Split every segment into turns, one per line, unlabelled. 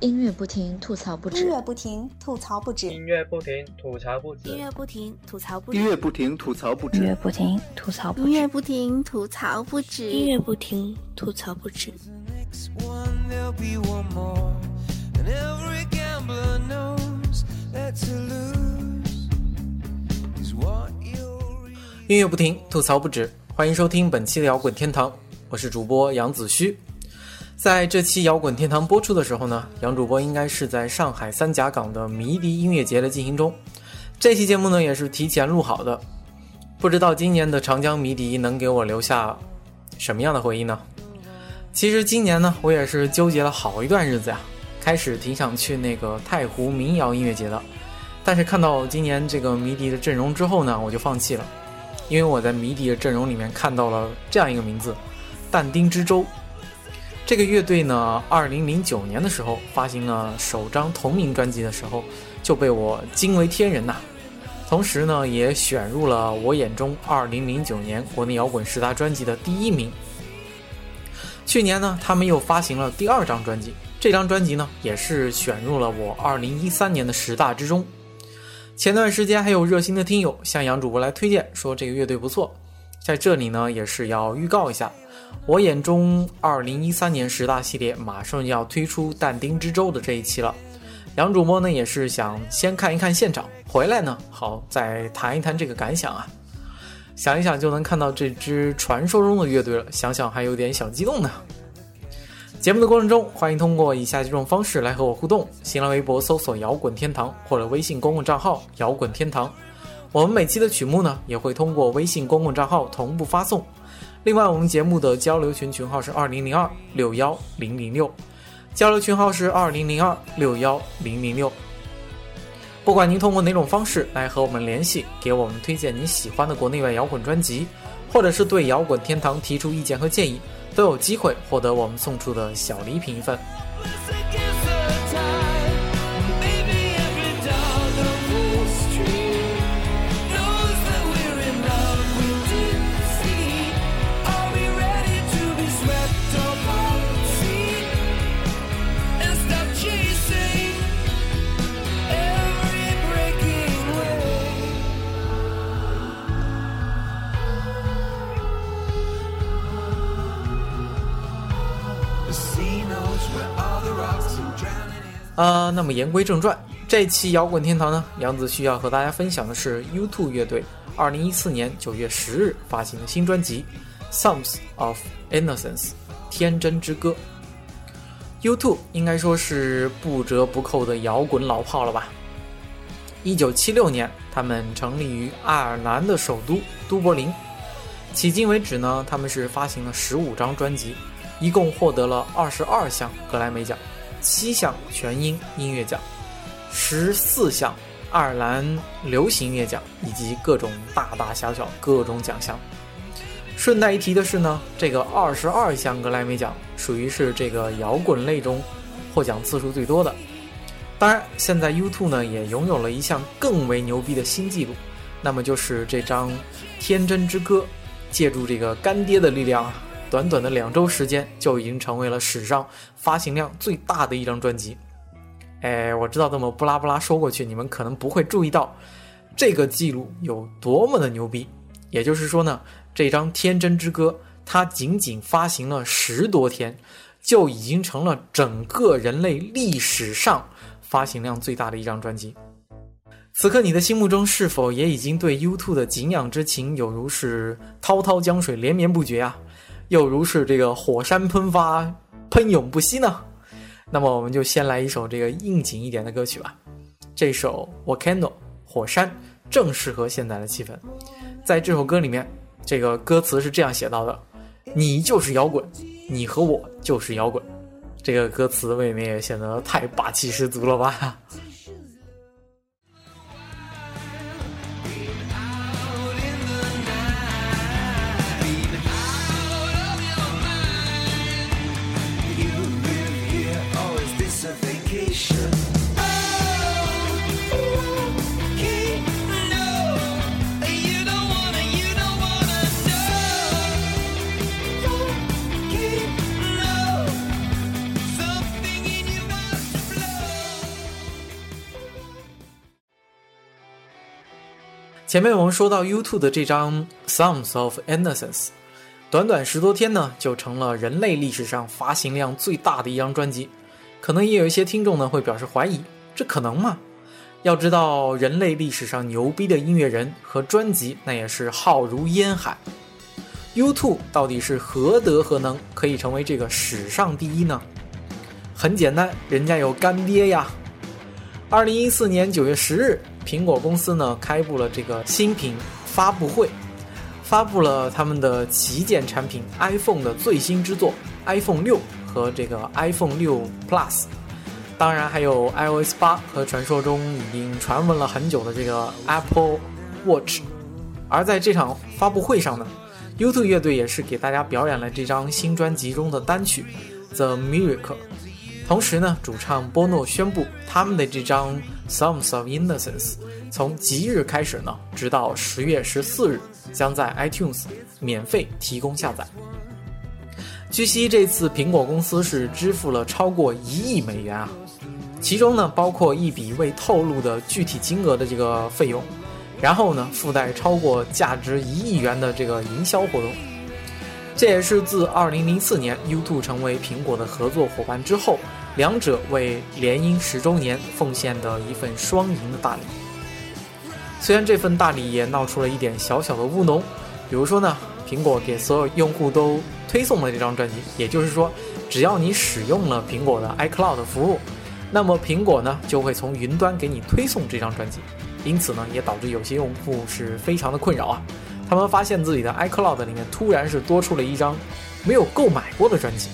音乐不停，吐槽不止。
音乐不停，吐槽不止。
音乐不停，吐槽不止。
音乐不停，吐槽不止。
音乐不停，吐槽不止。
音乐不停，吐槽不止。
音乐不停，吐槽不止。
音乐不停，吐槽不止。
音乐不停，吐槽不止。欢迎收听本期的摇滚天堂，我是主播杨子虚。在这期摇滚天堂播出的时候呢，杨主播应该是在上海三甲港的迷笛音乐节的进行中。这期节目呢也是提前录好的，不知道今年的长江迷笛能给我留下什么样的回忆呢？其实今年呢，我也是纠结了好一段日子呀，开始挺想去那个太湖民谣音乐节的，但是看到今年这个迷笛的阵容之后呢，我就放弃了，因为我在迷笛的阵容里面看到了这样一个名字——但丁之舟。这个乐队呢，二零零九年的时候发行了首张同名专辑的时候，就被我惊为天人呐。同时呢，也选入了我眼中二零零九年国内摇滚十大专辑的第一名。去年呢，他们又发行了第二张专辑，这张专辑呢，也是选入了我二零一三年的十大之中。前段时间还有热心的听友向杨主播来推荐，说这个乐队不错，在这里呢，也是要预告一下。我眼中，二零一三年十大系列马上要推出但丁之舟的这一期了。杨主播呢也是想先看一看现场，回来呢好再谈一谈这个感想啊。想一想就能看到这支传说中的乐队了，想想还有点小激动呢。节目的过程中，欢迎通过以下几种方式来和我互动：新浪微博搜索“摇滚天堂”或者微信公共账号“摇滚天堂”。我们每期的曲目呢也会通过微信公共账号同步发送。另外，我们节目的交流群群号是二零零二六幺零零六，交流群号是二零零二六幺零零六。不管您通过哪种方式来和我们联系，给我们推荐你喜欢的国内外摇滚专辑，或者是对摇滚天堂提出意见和建议，都有机会获得我们送出的小礼品一份。啊，那么言归正传，这期摇滚天堂呢，杨子需要和大家分享的是 U2 乐队二零一四年九月十日发行的新专辑《Songs of Innocence》天真之歌。U2 应该说是不折不扣的摇滚老炮了吧？一九七六年，他们成立于爱尔兰的首都都柏林。迄今为止呢，他们是发行了十五张专辑，一共获得了二十二项格莱美奖。七项全英音乐奖，十四项爱尔兰流行音乐奖，以及各种大大小小各种奖项。顺带一提的是呢，这个二十二项格莱美奖属于是这个摇滚类中获奖次数最多的。当然，现在 U2 呢也拥有了一项更为牛逼的新纪录，那么就是这张《天真之歌》，借助这个干爹的力量啊。短短的两周时间，就已经成为了史上发行量最大的一张专辑。哎，我知道这么布拉布拉说过去，你们可能不会注意到这个记录有多么的牛逼。也就是说呢，这张《天真之歌》它仅仅发行了十多天，就已经成了整个人类历史上发行量最大的一张专辑。此刻，你的心目中是否也已经对 U2 的敬仰之情有如是滔滔江水连绵不绝啊？又如是这个火山喷发，喷涌不息呢。那么我们就先来一首这个应景一点的歌曲吧。这首《Volcano》火山正适合现在的气氛。在这首歌里面，这个歌词是这样写到的：“你就是摇滚，你和我就是摇滚。”这个歌词未免也显得太霸气十足了吧？前面我们说到 YouTube 的这张《Songs of Innocence》，短短十多天呢，就成了人类历史上发行量最大的一张专辑。可能也有一些听众呢会表示怀疑，这可能吗？要知道，人类历史上牛逼的音乐人和专辑，那也是浩如烟海。YouTube 到底是何德何能，可以成为这个史上第一呢？很简单，人家有干爹呀。二零一四年九月十日，苹果公司呢开布了这个新品发布会，发布了他们的旗舰产品 iPhone 的最新之作 iPhone 六和这个 iPhone 六 Plus，当然还有 iOS 八和传说中已经传闻了很久的这个 Apple Watch。而在这场发布会上呢。YouTube 乐队也是给大家表演了这张新专辑中的单曲《The Miracle》，同时呢，主唱波诺宣布他们的这张《Songs of Innocence》从即日开始呢，直到十月十四日，将在 iTunes 免费提供下载。据悉，这次苹果公司是支付了超过一亿美元啊，其中呢，包括一笔未透露的具体金额的这个费用。然后呢，附带超过价值一亿元的这个营销活动，这也是自2004年 YouTube 成为苹果的合作伙伴之后，两者为联姻十周年奉献的一份双赢的大礼。虽然这份大礼也闹出了一点小小的乌龙，比如说呢，苹果给所有用户都推送了这张专辑，也就是说，只要你使用了苹果的 iCloud 服务，那么苹果呢就会从云端给你推送这张专辑。因此呢，也导致有些用户是非常的困扰啊。他们发现自己的 iCloud 里面突然是多出了一张没有购买过的专辑。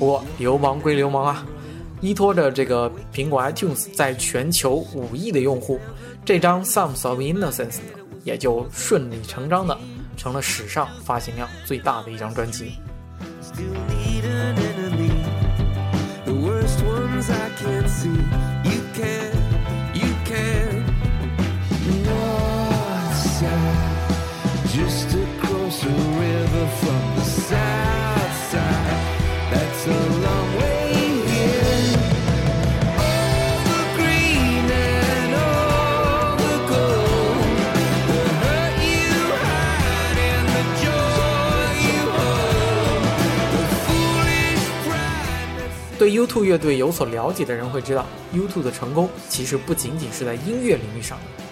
不过流氓归流氓啊，依托着这个苹果 iTunes 在全球五亿的用户，这张 Songs of Innocence 也就顺理成章的成了史上发行量最大的一张专辑。对 U2 乐队有所了解的人会知道，U2 的成功其实不仅仅是在音乐领域上的。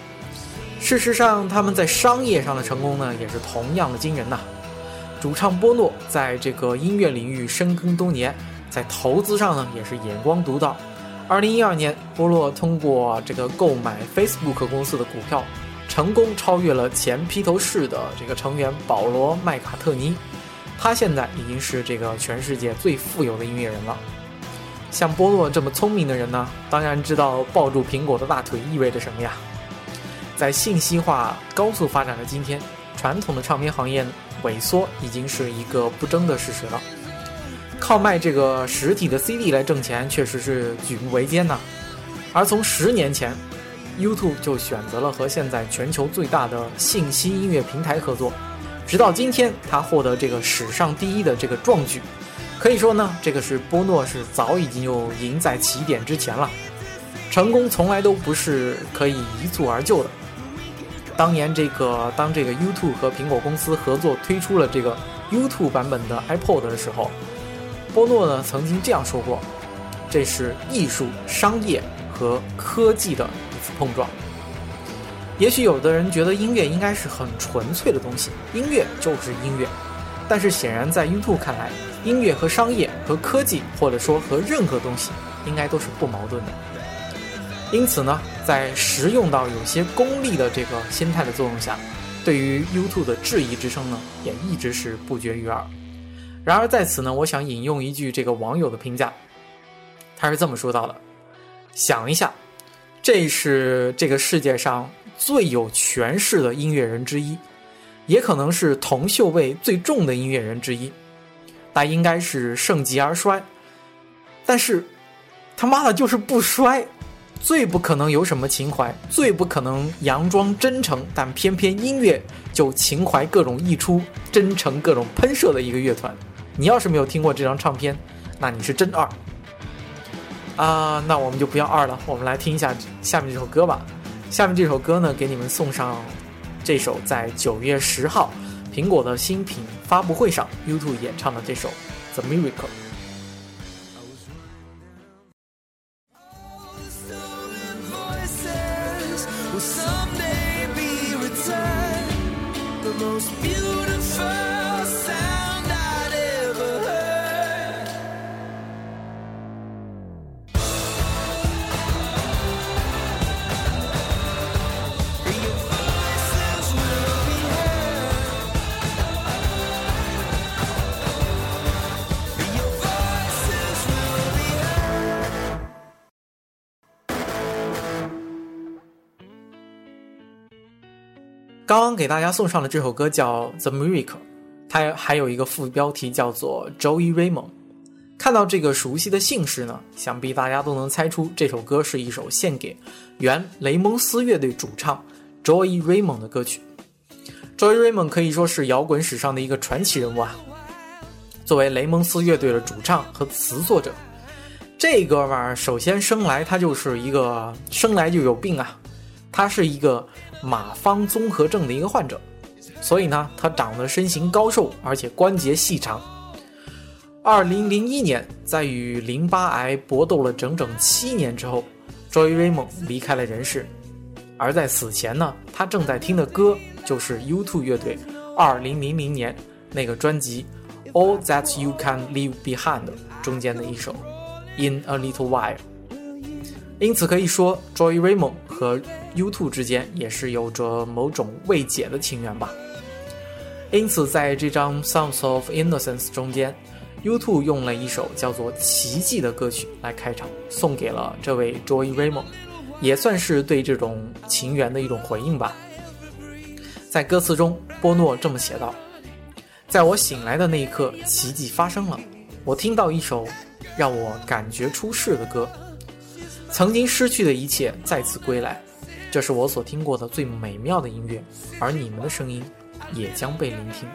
事实上，他们在商业上的成功呢，也是同样的惊人呐。主唱波诺在这个音乐领域深耕多年，在投资上呢也是眼光独到。二零一二年，波诺通过这个购买 Facebook 公司的股票，成功超越了前披头士的这个成员保罗麦卡特尼。他现在已经是这个全世界最富有的音乐人了。像波洛这么聪明的人呢，当然知道抱住苹果的大腿意味着什么呀。在信息化高速发展的今天，传统的唱片行业萎缩已经是一个不争的事实了。靠卖这个实体的 CD 来挣钱，确实是举步维艰呐。而从十年前，YouTube 就选择了和现在全球最大的信息音乐平台合作，直到今天，他获得这个史上第一的这个壮举。可以说呢，这个是波诺是早已经就赢在起点之前了。成功从来都不是可以一蹴而就的。当年这个当这个 YouTube 和苹果公司合作推出了这个 YouTube 版本的 iPod 的时候，波诺呢曾经这样说过：“这是艺术、商业和科技的一次碰撞。”也许有的人觉得音乐应该是很纯粹的东西，音乐就是音乐。但是显然在 YouTube 看来，音乐和商业和科技，或者说和任何东西，应该都是不矛盾的。因此呢，在实用到有些功利的这个心态的作用下，对于 YouTube 的质疑之声呢，也一直是不绝于耳。然而在此呢，我想引用一句这个网友的评价，他是这么说到的：想一下，这是这个世界上最有权势的音乐人之一，也可能是铜锈味最重的音乐人之一。那应该是盛极而衰，但是他妈的就是不衰，最不可能有什么情怀，最不可能佯装真诚，但偏偏音乐就情怀各种溢出，真诚各种喷射的一个乐团。你要是没有听过这张唱片，那你是真二啊！那我们就不要二了，我们来听一下下面这首歌吧。下面这首歌呢，给你们送上这首在九月十号苹果的新品发布会上 YouTube 演唱的这首《The Miracle》。刚刚给大家送上的这首歌叫《The Miracle》，它还有一个副标题叫做 Joey Raymond。看到这个熟悉的姓氏呢，想必大家都能猜出这首歌是一首献给原雷蒙斯乐队主唱 Joey Raymond 的歌曲。Joey Raymond 可以说是摇滚史上的一个传奇人物啊。作为雷蒙斯乐队的主唱和词作者，这哥们儿首先生来他就是一个生来就有病啊，他是一个。马方综合症的一个患者，所以呢，他长得身形高瘦，而且关节细长。二零零一年，在与淋巴癌搏斗了整整七年之后，Joy Raymond 离开了人世。而在此前呢，他正在听的歌就是 U2 乐队二零零零年那个专辑《All That You Can Leave Behind》中间的一首《In a Little While》。因此可以说，Joy Raymond 和 U2 之间也是有着某种未解的情缘吧。因此，在这张《Sounds of Innocence》中间，U2 用了一首叫做《奇迹》的歌曲来开场，送给了这位 Joy Raymond，也算是对这种情缘的一种回应吧。在歌词中，波诺这么写道：“在我醒来的那一刻，奇迹发生了，我听到一首让我感觉出世的歌。”曾经失去的一切再次归来，这是我所听过的最美妙的音乐，而你们的声音也将被聆听。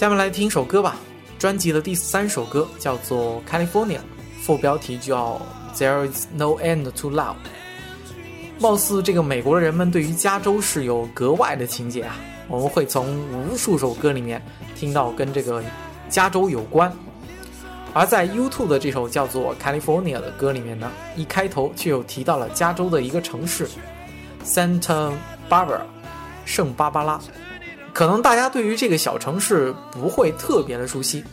下面来听首歌吧，专辑的第三首歌叫做《California》，副标题叫《There Is No End to Love》。貌似这个美国的人们对于加州是有格外的情结啊，我们会从无数首歌里面听到跟这个加州有关。而在 U2 的这首叫做《California》的歌里面呢，一开头却又提到了加州的一个城市 ——Santa Barbara，圣巴巴拉。可能大家对于这个小城市不会特别的熟悉，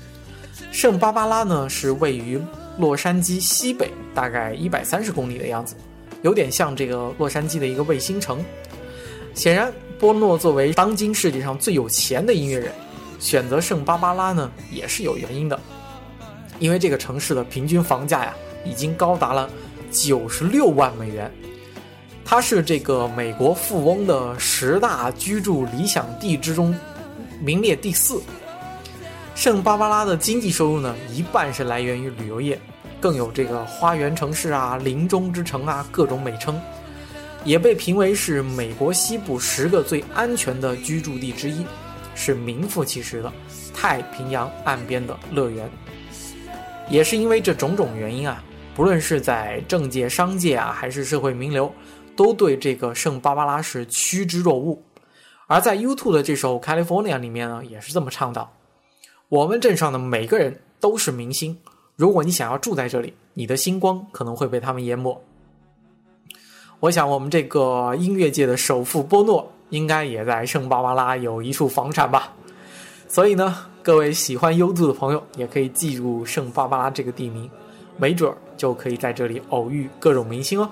圣巴巴拉呢是位于洛杉矶西北大概一百三十公里的样子，有点像这个洛杉矶的一个卫星城。显然，波诺作为当今世界上最有钱的音乐人，选择圣巴巴拉呢也是有原因的，因为这个城市的平均房价呀已经高达了九十六万美元。它是这个美国富翁的十大居住理想地之中，名列第四。圣巴巴拉的经济收入呢，一半是来源于旅游业，更有这个花园城市啊、林中之城啊各种美称，也被评为是美国西部十个最安全的居住地之一，是名副其实的太平洋岸边的乐园。也是因为这种种原因啊，不论是在政界、商界啊，还是社会名流。都对这个圣巴巴拉是趋之若鹜，而在 U2 的这首《California》里面呢，也是这么唱道：“我们镇上的每个人都是明星，如果你想要住在这里，你的星光可能会被他们淹没。”我想，我们这个音乐界的首富波诺应该也在圣巴巴拉有一处房产吧。所以呢，各位喜欢 U2 的朋友也可以记住圣巴巴拉这个地名，没准儿就可以在这里偶遇各种明星哦。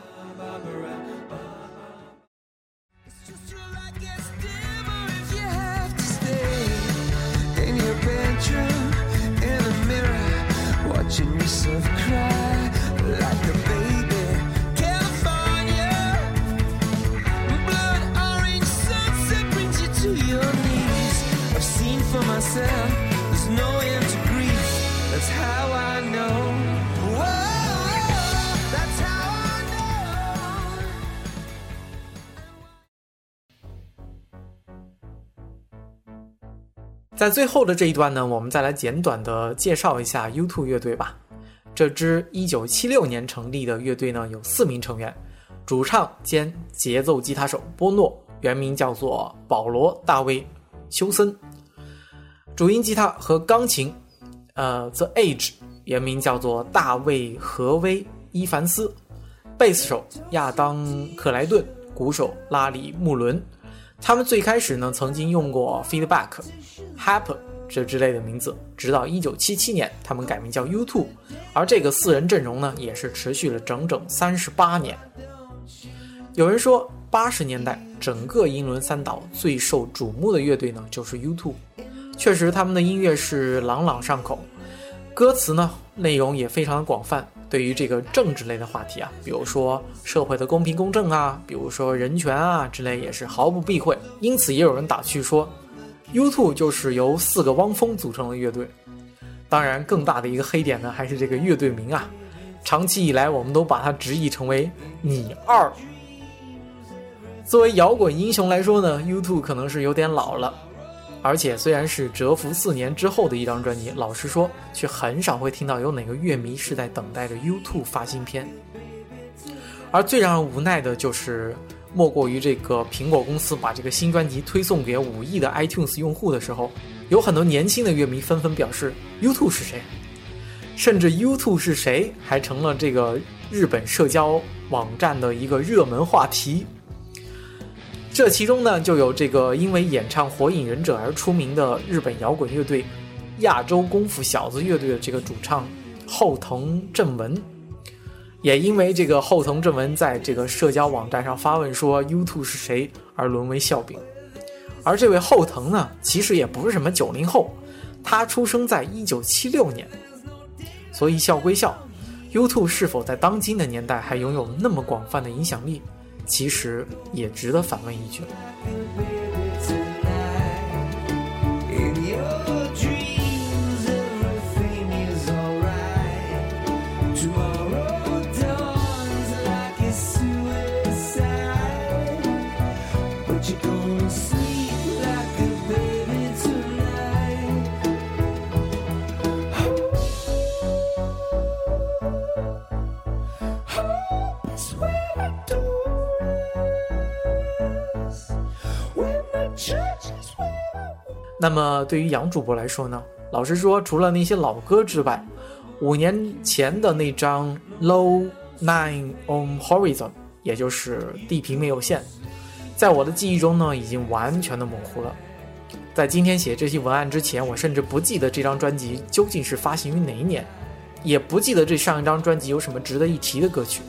在最后的这一段呢，我们再来简短的介绍一下 U2 乐队吧。这支1976年成立的乐队呢，有四名成员，主唱兼节奏吉他手波诺，原名叫做保罗·大卫·休森；主音吉他和钢琴，呃，The Age，原名叫做大卫·何威·伊凡斯；贝斯手亚当·克莱顿，鼓手拉里·穆伦。他们最开始呢，曾经用过 Feedback、Happen 这之类的名字，直到1977年，他们改名叫 U2，而这个四人阵容呢，也是持续了整整三十八年。有人说，八十年代整个英伦三岛最受瞩目的乐队呢，就是 U2。确实，他们的音乐是朗朗上口，歌词呢内容也非常的广泛。对于这个政治类的话题啊，比如说社会的公平公正啊，比如说人权啊之类，也是毫不避讳。因此，也有人打趣说，U2 就是由四个汪峰组成的乐队。当然，更大的一个黑点呢，还是这个乐队名啊，长期以来我们都把它直译成为“你二”。作为摇滚英雄来说呢，U2 可能是有点老了。而且虽然是蛰伏四年之后的一张专辑，老实说，却很少会听到有哪个乐迷是在等待着 U2 发新片。而最让人无奈的就是，莫过于这个苹果公司把这个新专辑推送给五亿的 iTunes 用户的时候，有很多年轻的乐迷纷纷表示 U2 是谁，甚至 U2 是谁还成了这个日本社交网站的一个热门话题。这其中呢，就有这个因为演唱《火影忍者》而出名的日本摇滚乐队亚洲功夫小子乐队的这个主唱后藤正文，也因为这个后藤正文在这个社交网站上发问说 “U2 是谁”而沦为笑柄。而这位后藤呢，其实也不是什么九零后，他出生在一九七六年，所以笑归笑，U2 是否在当今的年代还拥有那么广泛的影响力？其实也值得反问一句。那么对于杨主播来说呢？老实说，除了那些老歌之外，五年前的那张《Low Nine on Horizon》，也就是地平没有线，在我的记忆中呢，已经完全的模糊了。在今天写这些文案之前，我甚至不记得这张专辑究竟是发行于哪一年，也不记得这上一张专辑有什么值得一提的歌曲。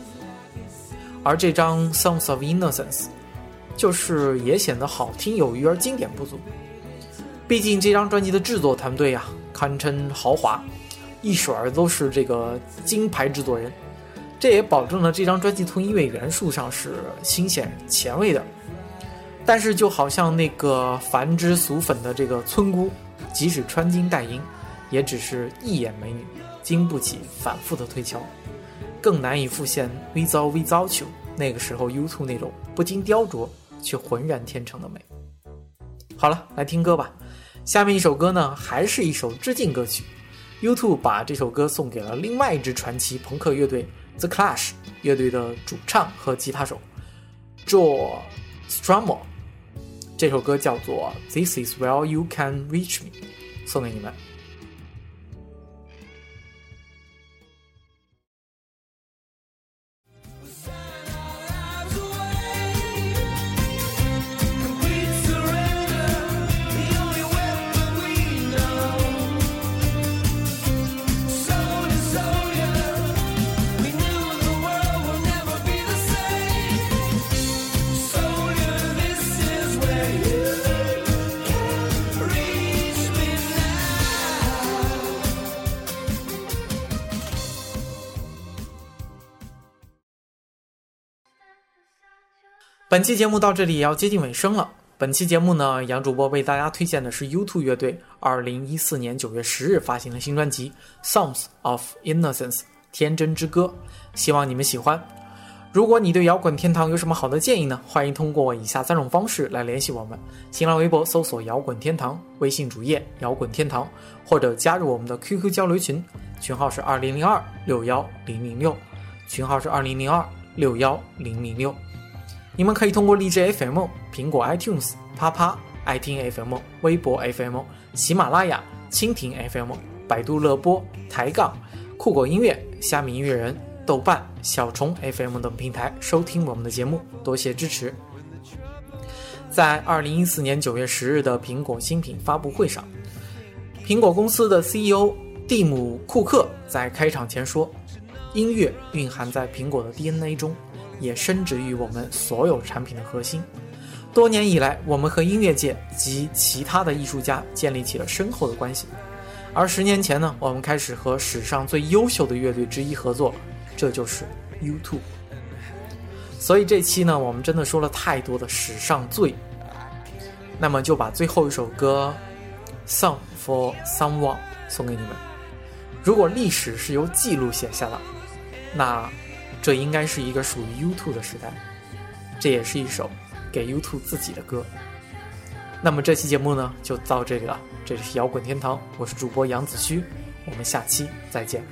而这张《Songs of Innocence》，就是也显得好听有余而经典不足。毕竟这张专辑的制作团队呀，堪称豪华，一水儿都是这个金牌制作人，这也保证了这张专辑从音乐元素上是新鲜前卫的。但是就好像那个凡之俗粉的这个村姑，即使穿金戴银，也只是一眼美女，经不起反复的推敲，更难以复现 Without Without You 那个时候 U2 那种不经雕琢却浑然天成的美。好了，来听歌吧。下面一首歌呢，还是一首致敬歌曲。YouTube 把这首歌送给了另外一支传奇朋克乐队 The Clash 乐队的主唱和吉他手 Joe Strummer。这首歌叫做《This Is Where You Can Reach Me》，送给你们。本期节目到这里也要接近尾声了。本期节目呢，杨主播为大家推荐的是 U2 乐队2014年9月10日发行的新专辑《Songs of Innocence》天真之歌，希望你们喜欢。如果你对摇滚天堂有什么好的建议呢？欢迎通过以下三种方式来联系我们：新浪微博搜索“摇滚天堂”，微信主页“摇滚天堂”，或者加入我们的 QQ 交流群，群号是二零零二六幺零零六，群号是二零零二六幺零零六。你们可以通过荔枝 FM、苹果 iTunes、啪啪、爱听 FM、微博 FM、喜马拉雅、蜻蜓 FM、百度乐播、抬杠、酷狗音乐、虾米音乐人。豆瓣、小虫 FM 等平台收听我们的节目，多谢支持。在二零一四年九月十日的苹果新品发布会上，苹果公司的 CEO 蒂姆·库克在开场前说：“音乐蕴含在苹果的 DNA 中，也深植于我们所有产品的核心。多年以来，我们和音乐界及其他的艺术家建立起了深厚的关系。而十年前呢，我们开始和史上最优秀的乐队之一合作。”这就是 YouTube，所以这期呢，我们真的说了太多的史上最，那么就把最后一首歌《Song for Someone》送给你们。如果历史是由记录写下的，那这应该是一个属于 YouTube 的时代，这也是一首给 YouTube 自己的歌。那么这期节目呢，就到这里了。这里是摇滚天堂，我是主播杨子虚，我们下期再见。